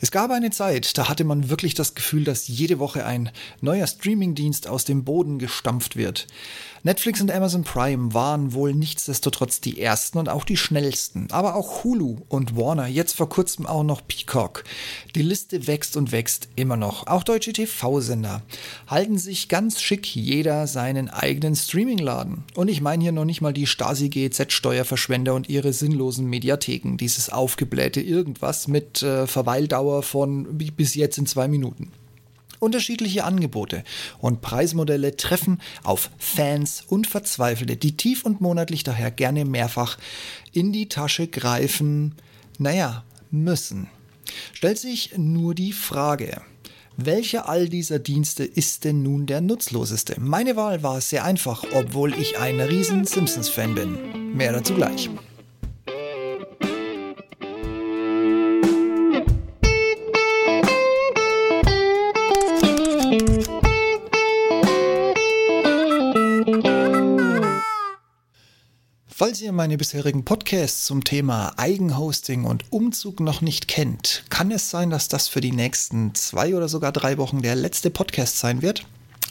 Es gab eine Zeit, da hatte man wirklich das Gefühl, dass jede Woche ein neuer Streamingdienst aus dem Boden gestampft wird. Netflix und Amazon Prime waren wohl nichtsdestotrotz die ersten und auch die schnellsten, aber auch Hulu und Warner, jetzt vor kurzem auch noch Peacock. Die Liste wächst und wächst immer noch. Auch deutsche TV-Sender halten sich ganz schick jeder seinen eigenen Streamingladen. Und ich meine hier noch nicht mal die Stasi-GZ-Steuerverschwender und ihre sinnlosen Mediatheken, dieses aufgeblähte Irgendwas mit äh, Verweildauer von bis jetzt in zwei Minuten. Unterschiedliche Angebote und Preismodelle treffen auf Fans und Verzweifelte, die tief und monatlich daher gerne mehrfach in die Tasche greifen, naja, müssen. Stellt sich nur die Frage, welcher all dieser Dienste ist denn nun der nutzloseste? Meine Wahl war sehr einfach, obwohl ich ein riesen Simpsons-Fan bin. Mehr dazu gleich. Falls ihr meine bisherigen Podcasts zum Thema Eigenhosting und Umzug noch nicht kennt, kann es sein, dass das für die nächsten zwei oder sogar drei Wochen der letzte Podcast sein wird,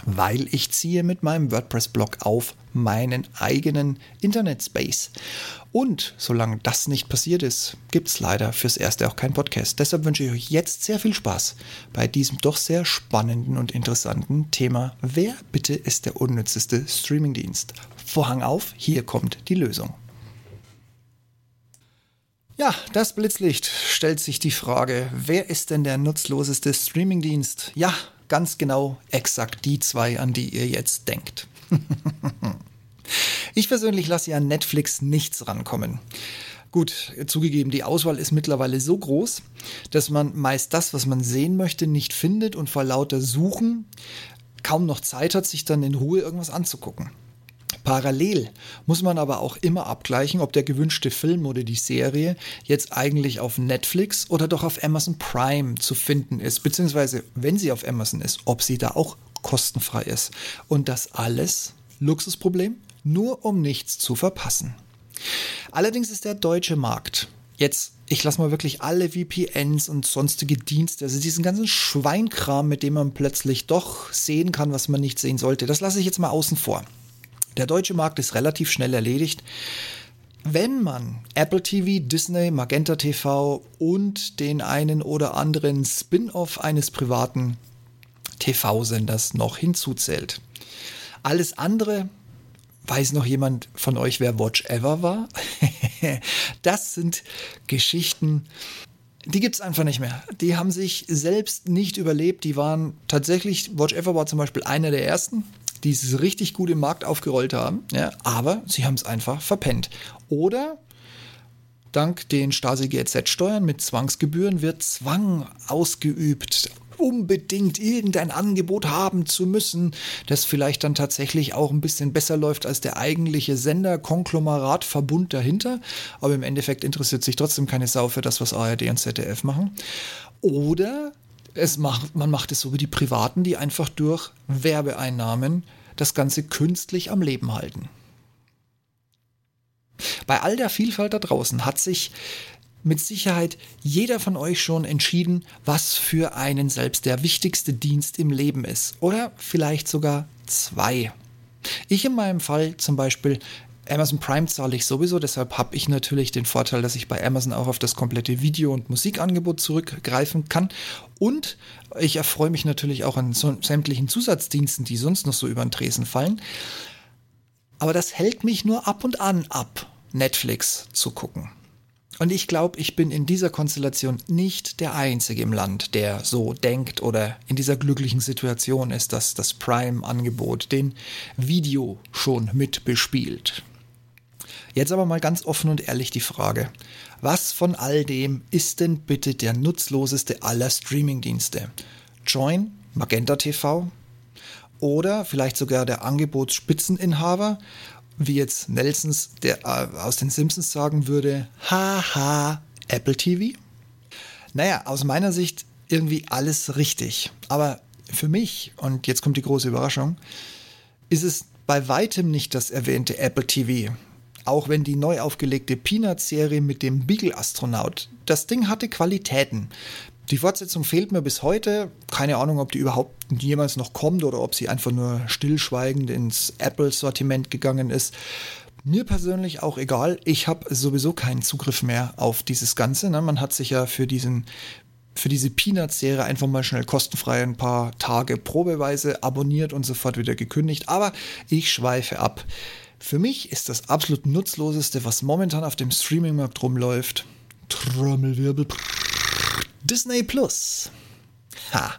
weil ich ziehe mit meinem WordPress-Blog auf meinen eigenen Internet-Space. Und solange das nicht passiert ist, gibt es leider fürs Erste auch keinen Podcast. Deshalb wünsche ich euch jetzt sehr viel Spaß bei diesem doch sehr spannenden und interessanten Thema. Wer bitte ist der unnützeste Streamingdienst? Vorhang auf, hier kommt die Lösung. Ja, das Blitzlicht stellt sich die Frage, wer ist denn der nutzloseste Streamingdienst? Ja, ganz genau, exakt die zwei, an die ihr jetzt denkt. ich persönlich lasse ja an Netflix nichts rankommen. Gut, zugegeben, die Auswahl ist mittlerweile so groß, dass man meist das, was man sehen möchte, nicht findet und vor lauter Suchen kaum noch Zeit hat, sich dann in Ruhe irgendwas anzugucken. Parallel muss man aber auch immer abgleichen, ob der gewünschte Film oder die Serie jetzt eigentlich auf Netflix oder doch auf Amazon Prime zu finden ist, beziehungsweise wenn sie auf Amazon ist, ob sie da auch kostenfrei ist. Und das alles, Luxusproblem, nur um nichts zu verpassen. Allerdings ist der deutsche Markt jetzt, ich lasse mal wirklich alle VPNs und sonstige Dienste, also diesen ganzen Schweinkram, mit dem man plötzlich doch sehen kann, was man nicht sehen sollte, das lasse ich jetzt mal außen vor. Der deutsche Markt ist relativ schnell erledigt. Wenn man Apple TV, Disney, Magenta TV und den einen oder anderen Spin-off eines privaten TV-Senders noch hinzuzählt. Alles andere, weiß noch jemand von euch, wer Watch Ever war? das sind Geschichten, die gibt es einfach nicht mehr. Die haben sich selbst nicht überlebt. Die waren tatsächlich, Watch Ever war zum Beispiel einer der ersten die es richtig gut im Markt aufgerollt haben, ja, aber sie haben es einfach verpennt. Oder dank den Stasi-GZ-Steuern mit Zwangsgebühren wird Zwang ausgeübt, unbedingt irgendein Angebot haben zu müssen, das vielleicht dann tatsächlich auch ein bisschen besser läuft als der eigentliche Sender, Konglomerat, Verbund dahinter. Aber im Endeffekt interessiert sich trotzdem keine Sau für das, was ARD und ZDF machen. Oder es macht, man macht es so wie die Privaten, die einfach durch Werbeeinnahmen das Ganze künstlich am Leben halten. Bei all der Vielfalt da draußen hat sich mit Sicherheit jeder von euch schon entschieden, was für einen selbst der wichtigste Dienst im Leben ist. Oder vielleicht sogar zwei. Ich in meinem Fall zum Beispiel Amazon Prime zahle ich sowieso, deshalb habe ich natürlich den Vorteil, dass ich bei Amazon auch auf das komplette Video- und Musikangebot zurückgreifen kann. Und ich erfreue mich natürlich auch an so sämtlichen Zusatzdiensten, die sonst noch so über den Tresen fallen. Aber das hält mich nur ab und an ab, Netflix zu gucken. Und ich glaube, ich bin in dieser Konstellation nicht der Einzige im Land, der so denkt oder in dieser glücklichen Situation ist, dass das Prime-Angebot den Video schon mit bespielt. Jetzt aber mal ganz offen und ehrlich die Frage, was von all dem ist denn bitte der nutzloseste aller Streamingdienste? Join, Magenta TV oder vielleicht sogar der Angebotsspitzeninhaber, wie jetzt Nelsons der äh, aus den Simpsons sagen würde, haha, Apple TV? Naja, aus meiner Sicht irgendwie alles richtig. Aber für mich, und jetzt kommt die große Überraschung, ist es bei weitem nicht das erwähnte Apple TV. Auch wenn die neu aufgelegte Peanuts-Serie mit dem Beagle-Astronaut, das Ding hatte Qualitäten. Die Fortsetzung fehlt mir bis heute. Keine Ahnung, ob die überhaupt jemals noch kommt oder ob sie einfach nur stillschweigend ins Apple-Sortiment gegangen ist. Mir persönlich auch egal. Ich habe sowieso keinen Zugriff mehr auf dieses Ganze. Ne? Man hat sich ja für diesen für diese Peanuts-Serie einfach mal schnell kostenfrei ein paar Tage probeweise abonniert und sofort wieder gekündigt. Aber ich schweife ab. Für mich ist das absolut nutzloseste, was momentan auf dem Streaming-Markt rumläuft. Trommelwirbel. Disney Plus. Ha.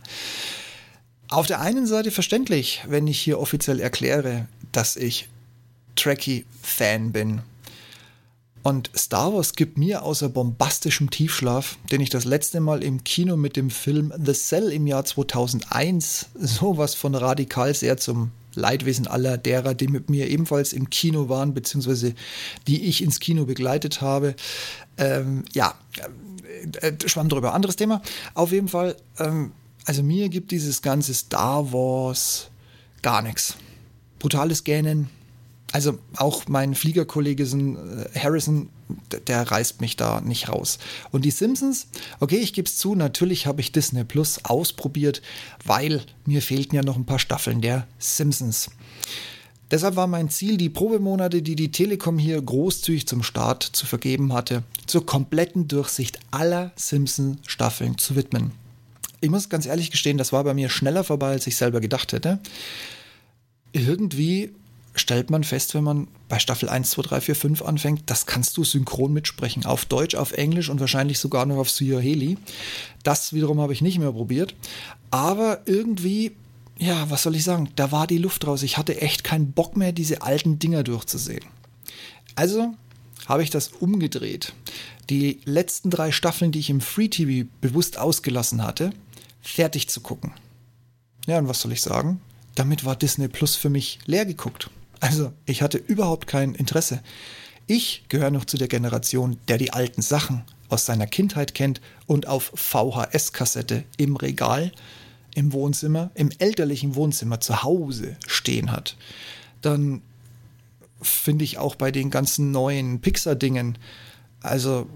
Auf der einen Seite verständlich, wenn ich hier offiziell erkläre, dass ich Trekkie-Fan bin. Und Star Wars gibt mir außer bombastischem Tiefschlaf, den ich das letzte Mal im Kino mit dem Film The Cell im Jahr 2001 sowas von radikal sehr zum Leidwesen aller derer, die mit mir ebenfalls im Kino waren, beziehungsweise die ich ins Kino begleitet habe. Ähm, ja, äh, äh, schwamm drüber. Anderes Thema. Auf jeden Fall, ähm, also mir gibt dieses ganze Star Wars gar nichts. Brutales Gähnen, also auch mein Fliegerkollege äh, Harrison, der reißt mich da nicht raus. Und die Simpsons, okay, ich gebe es zu, natürlich habe ich Disney Plus ausprobiert, weil mir fehlten ja noch ein paar Staffeln der Simpsons. Deshalb war mein Ziel, die Probemonate, die die Telekom hier großzügig zum Start zu vergeben hatte, zur kompletten Durchsicht aller Simpsons-Staffeln zu widmen. Ich muss ganz ehrlich gestehen, das war bei mir schneller vorbei, als ich selber gedacht hätte. Irgendwie stellt man fest, wenn man bei Staffel 1, 2, 3, 4, 5 anfängt, das kannst du synchron mitsprechen. Auf Deutsch, auf Englisch und wahrscheinlich sogar noch auf Suaheli. Das wiederum habe ich nicht mehr probiert. Aber irgendwie, ja, was soll ich sagen, da war die Luft raus. Ich hatte echt keinen Bock mehr, diese alten Dinger durchzusehen. Also habe ich das umgedreht. Die letzten drei Staffeln, die ich im Free TV bewusst ausgelassen hatte, fertig zu gucken. Ja, und was soll ich sagen? Damit war Disney Plus für mich leer geguckt. Also, ich hatte überhaupt kein Interesse. Ich gehöre noch zu der Generation, der die alten Sachen aus seiner Kindheit kennt und auf VHS-Kassette im Regal, im Wohnzimmer, im elterlichen Wohnzimmer zu Hause stehen hat. Dann finde ich auch bei den ganzen neuen Pixar-Dingen, also,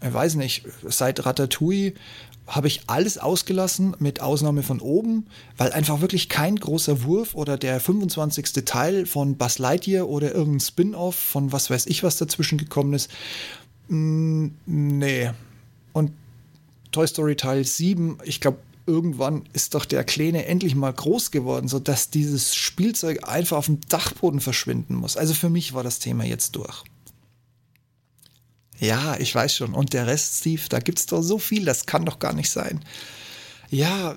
ich weiß nicht, seit Ratatouille habe ich alles ausgelassen, mit Ausnahme von oben, weil einfach wirklich kein großer Wurf oder der 25. Teil von Buzz Lightyear oder irgendein Spin-off von was weiß ich, was dazwischen gekommen ist. Mm, nee. Und Toy Story Teil 7, ich glaube, irgendwann ist doch der Kleine endlich mal groß geworden, sodass dieses Spielzeug einfach auf dem Dachboden verschwinden muss. Also für mich war das Thema jetzt durch. Ja, ich weiß schon. Und der Rest, Steve, da gibt's doch so viel, das kann doch gar nicht sein. Ja,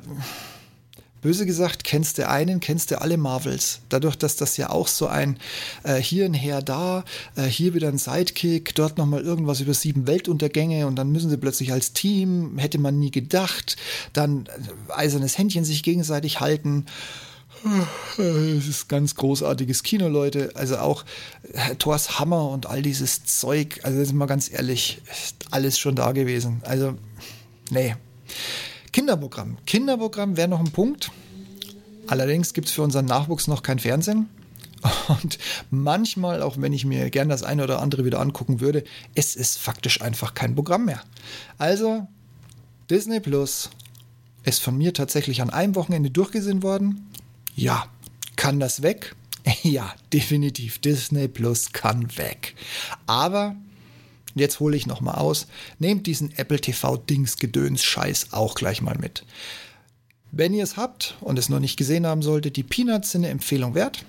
böse gesagt, kennst du einen, kennst du alle Marvels. Dadurch, dass das ja auch so ein äh, hier ein Her da, äh, hier wieder ein Sidekick, dort nochmal irgendwas über sieben Weltuntergänge und dann müssen sie plötzlich als Team, hätte man nie gedacht, dann äh, eisernes Händchen sich gegenseitig halten. Es ist ganz großartiges Kino, Leute. Also auch äh, Thors Hammer und all dieses Zeug. Also sind wir ganz ehrlich, alles schon da gewesen. Also, nee. Kinderprogramm. Kinderprogramm wäre noch ein Punkt. Allerdings gibt es für unseren Nachwuchs noch kein Fernsehen. Und manchmal, auch wenn ich mir gern das eine oder andere wieder angucken würde, es ist faktisch einfach kein Programm mehr. Also, Disney Plus ist von mir tatsächlich an einem Wochenende durchgesehen worden. Ja, kann das weg? Ja, definitiv. Disney Plus kann weg. Aber jetzt hole ich noch mal aus. Nehmt diesen Apple TV Dings Gedöns Scheiß auch gleich mal mit. Wenn ihr es habt und es noch nicht gesehen haben solltet, die Peanuts sind eine Empfehlung wert.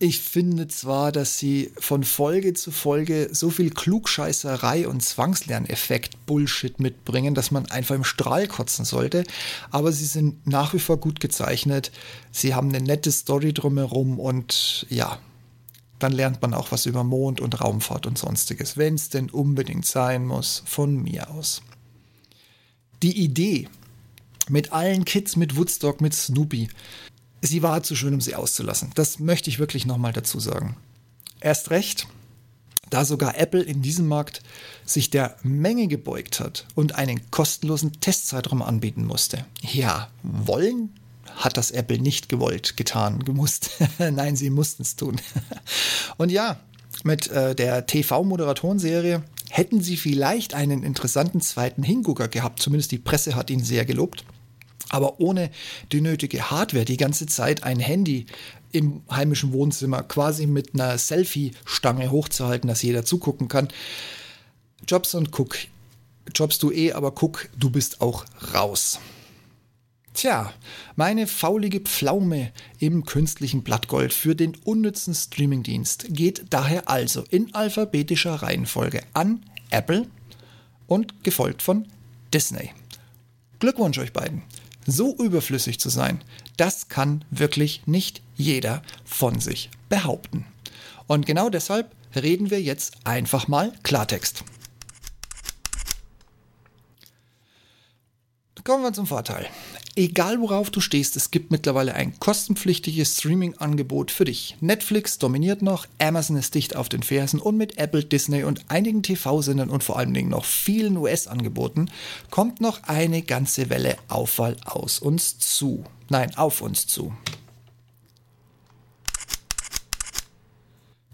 Ich finde zwar, dass sie von Folge zu Folge so viel Klugscheißerei und Zwangslerneffekt Bullshit mitbringen, dass man einfach im Strahl kotzen sollte, aber sie sind nach wie vor gut gezeichnet. Sie haben eine nette Story drumherum und ja, dann lernt man auch was über Mond und Raumfahrt und sonstiges, wenn es denn unbedingt sein muss, von mir aus. Die Idee mit allen Kids, mit Woodstock, mit Snoopy, sie war zu schön, um sie auszulassen. Das möchte ich wirklich nochmal dazu sagen. Erst recht, da sogar Apple in diesem Markt sich der Menge gebeugt hat und einen kostenlosen Testzeitraum anbieten musste. Ja, wollen hat das Apple nicht gewollt, getan, gemusst. Nein, sie mussten es tun. und ja, mit äh, der TV-Moderatorenserie hätten sie vielleicht einen interessanten zweiten Hingucker gehabt. Zumindest die Presse hat ihn sehr gelobt. Aber ohne die nötige Hardware, die ganze Zeit ein Handy im heimischen Wohnzimmer quasi mit einer Selfie-Stange hochzuhalten, dass jeder zugucken kann. Jobs und guck. Jobst du eh, aber guck, du bist auch raus. Tja, meine faulige Pflaume im künstlichen Blattgold für den unnützen Streamingdienst geht daher also in alphabetischer Reihenfolge an Apple und gefolgt von Disney. Glückwunsch euch beiden. So überflüssig zu sein, das kann wirklich nicht jeder von sich behaupten. Und genau deshalb reden wir jetzt einfach mal Klartext. Kommen wir zum Vorteil. Egal worauf du stehst, es gibt mittlerweile ein kostenpflichtiges Streaming-Angebot für dich. Netflix dominiert noch, Amazon ist dicht auf den Fersen und mit Apple, Disney und einigen TV-Sendern und vor allen Dingen noch vielen US-Angeboten kommt noch eine ganze Welle Aufwahl aus uns zu. Nein, auf uns zu.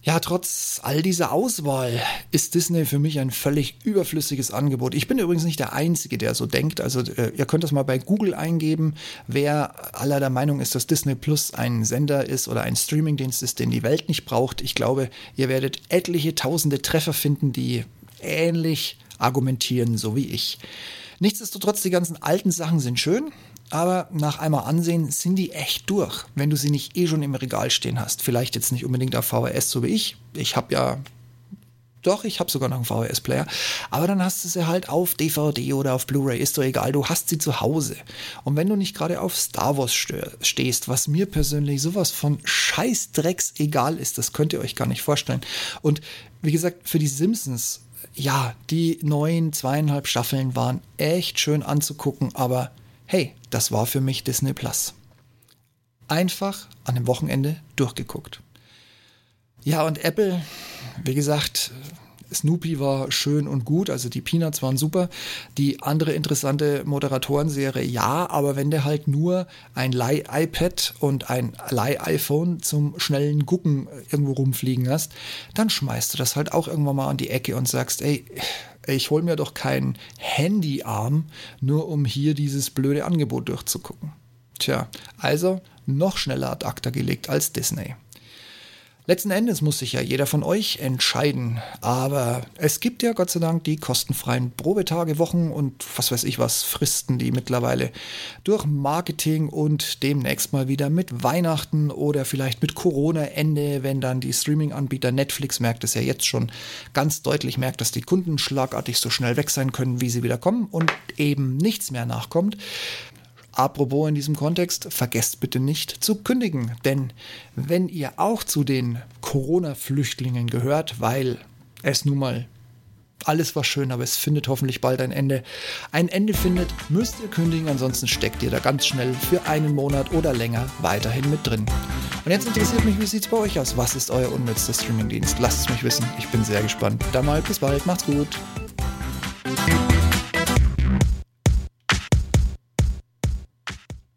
Ja, trotz all dieser Auswahl ist Disney für mich ein völlig überflüssiges Angebot. Ich bin übrigens nicht der Einzige, der so denkt. Also äh, ihr könnt das mal bei Google eingeben, wer aller der Meinung ist, dass Disney Plus ein Sender ist oder ein Streamingdienst ist, den die Welt nicht braucht. Ich glaube, ihr werdet etliche tausende Treffer finden, die ähnlich argumentieren, so wie ich. Nichtsdestotrotz, die ganzen alten Sachen sind schön aber nach einmal ansehen sind die echt durch, wenn du sie nicht eh schon im Regal stehen hast. Vielleicht jetzt nicht unbedingt auf VHS, so wie ich. Ich habe ja doch, ich habe sogar noch einen VHS-Player. Aber dann hast du sie halt auf DVD oder auf Blu-ray, ist doch egal, du hast sie zu Hause. Und wenn du nicht gerade auf Star Wars stehst, was mir persönlich sowas von Scheißdrecks egal ist, das könnt ihr euch gar nicht vorstellen. Und wie gesagt, für die Simpsons, ja, die neuen zweieinhalb Staffeln waren echt schön anzugucken, aber hey, das war für mich Disney Plus. Einfach an dem Wochenende durchgeguckt. Ja, und Apple, wie gesagt, Snoopy war schön und gut, also die Peanuts waren super. Die andere interessante Moderatorenserie, ja, aber wenn du halt nur ein Leih-iPad und ein Leih-iPhone zum schnellen Gucken irgendwo rumfliegen hast, dann schmeißt du das halt auch irgendwann mal an die Ecke und sagst, ey, ich hol mir doch keinen Handyarm, nur um hier dieses blöde Angebot durchzugucken. Tja, also noch schneller ad acta gelegt als Disney. Letzten Endes muss sich ja jeder von euch entscheiden, aber es gibt ja Gott sei Dank die kostenfreien Probetage, Wochen und was weiß ich was, Fristen, die mittlerweile durch Marketing und demnächst mal wieder mit Weihnachten oder vielleicht mit Corona-Ende, wenn dann die Streaming-Anbieter Netflix merkt es ja jetzt schon ganz deutlich, merkt, dass die Kunden schlagartig so schnell weg sein können, wie sie wieder kommen und eben nichts mehr nachkommt, Apropos in diesem Kontext, vergesst bitte nicht zu kündigen, denn wenn ihr auch zu den Corona-Flüchtlingen gehört, weil es nun mal alles war schön, aber es findet hoffentlich bald ein Ende. Ein Ende findet, müsst ihr kündigen, ansonsten steckt ihr da ganz schnell für einen Monat oder länger weiterhin mit drin. Und jetzt interessiert mich, wie sieht es bei euch aus? Was ist euer unnützter Streamingdienst? Lasst es mich wissen, ich bin sehr gespannt. Dann mal bis bald, macht's gut.